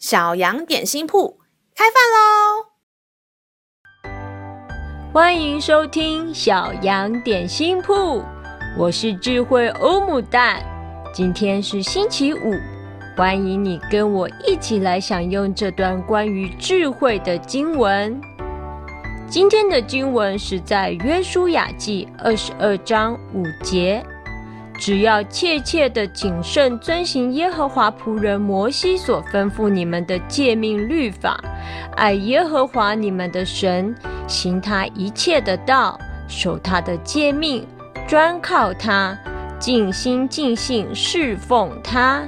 小羊点心铺开饭喽！欢迎收听小羊点心铺，我是智慧欧姆蛋。今天是星期五，欢迎你跟我一起来享用这段关于智慧的经文。今天的经文是在约书亚记二十二章五节。只要切切的谨慎遵行耶和华仆人摩西所吩咐你们的诫命律法，爱耶和华你们的神，行他一切的道，守他的诫命，专靠他，尽心尽性侍奉他。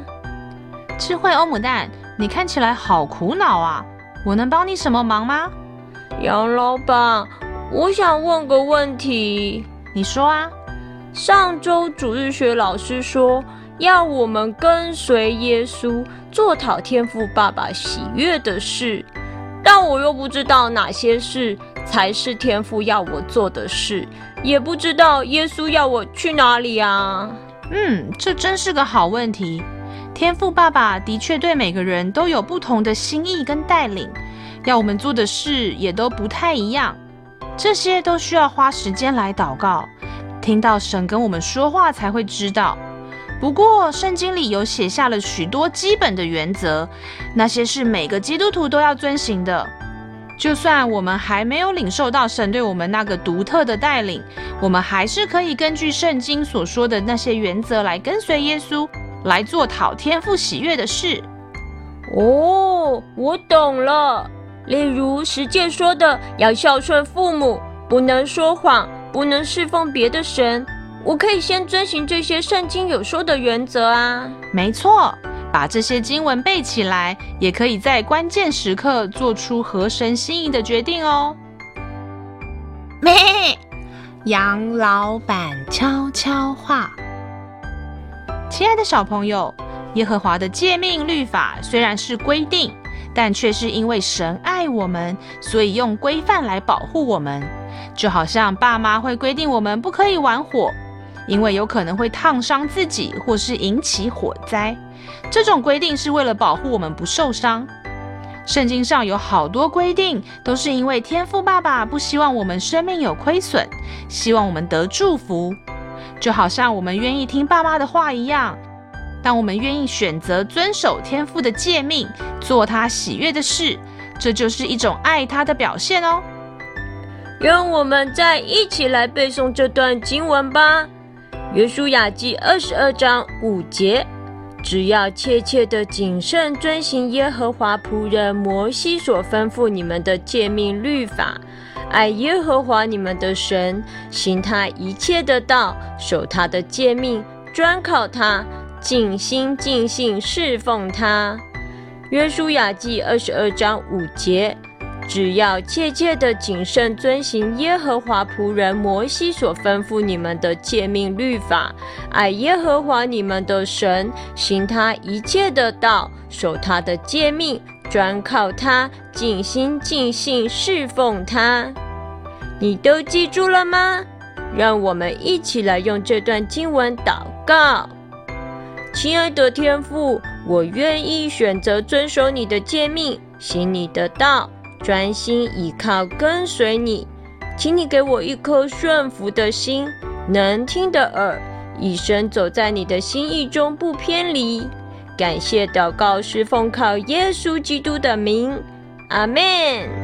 智慧欧姆蛋，你看起来好苦恼啊！我能帮你什么忙吗？杨老板，我想问个问题。你说啊。上周主日学老师说要我们跟随耶稣做讨天父爸爸喜悦的事，但我又不知道哪些事才是天父要我做的事，也不知道耶稣要我去哪里啊。嗯，这真是个好问题。天父爸爸的确对每个人都有不同的心意跟带领，要我们做的事也都不太一样，这些都需要花时间来祷告。听到神跟我们说话才会知道。不过圣经里有写下了许多基本的原则，那些是每个基督徒都要遵行的。就算我们还没有领受到神对我们那个独特的带领，我们还是可以根据圣经所说的那些原则来跟随耶稣，来做讨天父喜悦的事。哦，我懂了。例如十诫说的，要孝顺父母，不能说谎。不能侍奉别的神，我可以先遵循这些圣经有说的原则啊。没错，把这些经文背起来，也可以在关键时刻做出合神心意的决定哦。咩，杨老板悄悄话。亲爱的小朋友，耶和华的诫命律法虽然是规定，但却是因为神爱我们，所以用规范来保护我们。就好像爸妈会规定我们不可以玩火，因为有可能会烫伤自己或是引起火灾。这种规定是为了保护我们不受伤。圣经上有好多规定，都是因为天父爸爸不希望我们生命有亏损，希望我们得祝福。就好像我们愿意听爸妈的话一样，当我们愿意选择遵守天父的诫命，做他喜悦的事，这就是一种爱他的表现哦。让我们再一起来背诵这段经文吧，《约书亚记》二十二章五节：只要切切的谨慎遵行耶和华仆人摩西所吩咐你们的诫命律法，爱耶和华你们的神，行他一切的道，守他的诫命，专靠他，尽心尽性侍奉他。《约书亚记》二十二章五节。只要切切的谨慎遵行耶和华仆人摩西所吩咐你们的诫命律法，爱耶和华你们的神，行他一切的道，守他的诫命，专靠他，尽心尽性侍奉他。你都记住了吗？让我们一起来用这段经文祷告。亲爱的天父，我愿意选择遵守你的诫命，行你的道。专心倚靠跟随你，请你给我一颗顺服的心，能听的耳，一生走在你的心意中不偏离。感谢祷告是奉靠耶稣基督的名，阿门。